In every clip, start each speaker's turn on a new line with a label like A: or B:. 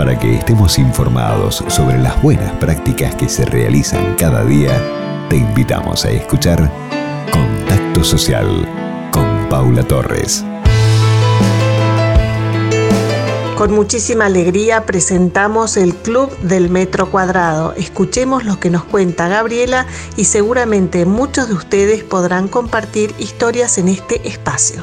A: Para que estemos informados sobre las buenas prácticas que se realizan cada día, te invitamos a escuchar Contacto Social con Paula Torres.
B: Con muchísima alegría presentamos el Club del Metro Cuadrado. Escuchemos lo que nos cuenta Gabriela y seguramente muchos de ustedes podrán compartir historias en este espacio.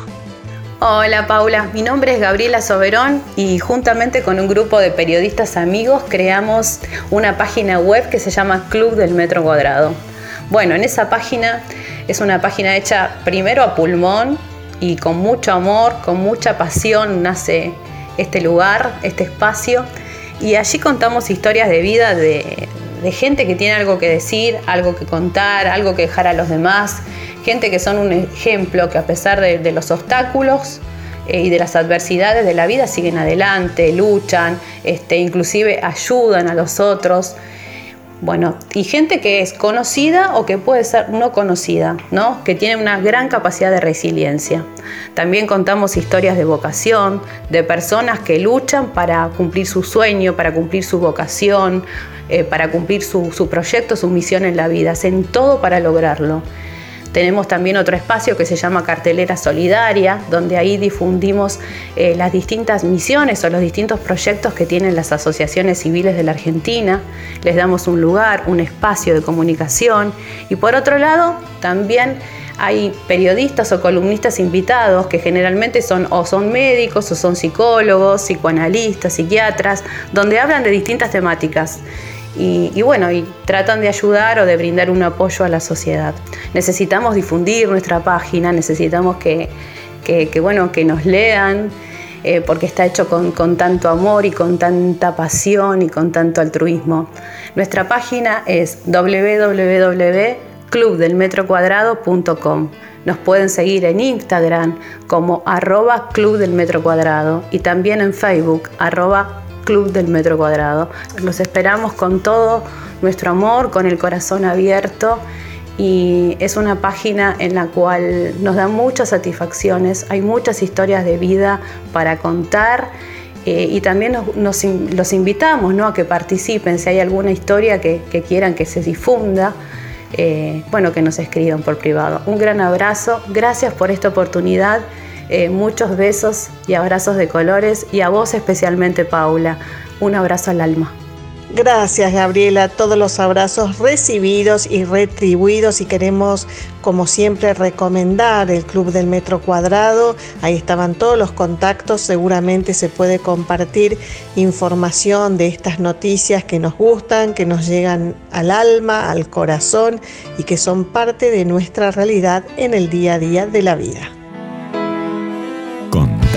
C: Hola Paula, mi nombre es Gabriela Soberón y juntamente con un grupo de periodistas amigos creamos una página web que se llama Club del Metro Cuadrado. Bueno, en esa página es una página hecha primero a pulmón y con mucho amor, con mucha pasión nace este lugar, este espacio. Y allí contamos historias de vida de, gente que tiene algo que decir, algo que contar, algo que dejar a los demás. Gente que son un ejemplo, que a pesar de, los obstáculos eh, y de las adversidades de la vida siguen adelante, luchan, este, inclusive ayudan a los otros. Bueno, y gente que es conocida o que puede ser no conocida, ¿no? Que tiene una gran capacidad de resiliencia. También contamos historias de vocación, de personas que luchan para cumplir su sueño, para cumplir su vocación, eh, para cumplir su, su proyecto, su misión en la vida. Hacen todo para lograrlo. Tenemos también otro espacio que se llama Cartelera Solidaria, donde ahí difundimos eh, las distintas misiones o los distintos proyectos que tienen las asociaciones civiles de la Argentina. Les damos un lugar, un espacio de comunicación. Y por otro lado, también hay periodistas o columnistas invitados que generalmente son o son médicos o son psicólogos, psicoanalistas, psiquiatras, donde hablan de distintas temáticas y, bueno, y tratan de ayudar o de brindar un apoyo a la sociedad. Necesitamos difundir nuestra página, necesitamos que, bueno, que nos lean, eh, porque está hecho con, con, tanto amor y con tanta pasión y con tanto altruismo. Nuestra página es www.clubdelmetrocuadrado.com. Nos pueden seguir en Instagram como arroba Club del Metro Cuadrado y también en Facebook arroba Club del Metro Cuadrado. Los esperamos con todo nuestro amor, con el corazón abierto y es una página en la cual nos da muchas satisfacciones, hay muchas historias de vida para contar eh, y también nos, los invitamos ¿no? a que participen si hay alguna historia que, quieran que se difunda. Eh, bueno, que nos escriban por privado. Un gran abrazo, gracias por esta oportunidad eh, muchos besos y abrazos de colores y a vos especialmente Paula, un abrazo al alma.
B: Gracias Gabriela, todos los abrazos recibidos y retribuidos y queremos como siempre recomendar el Club del Metro Cuadrado, ahí estaban todos los contactos, seguramente se puede compartir información de estas noticias que nos gustan, que nos llegan al alma, al corazón y que son parte de nuestra realidad en el día a día de la vida.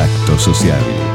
A: Contacto Social.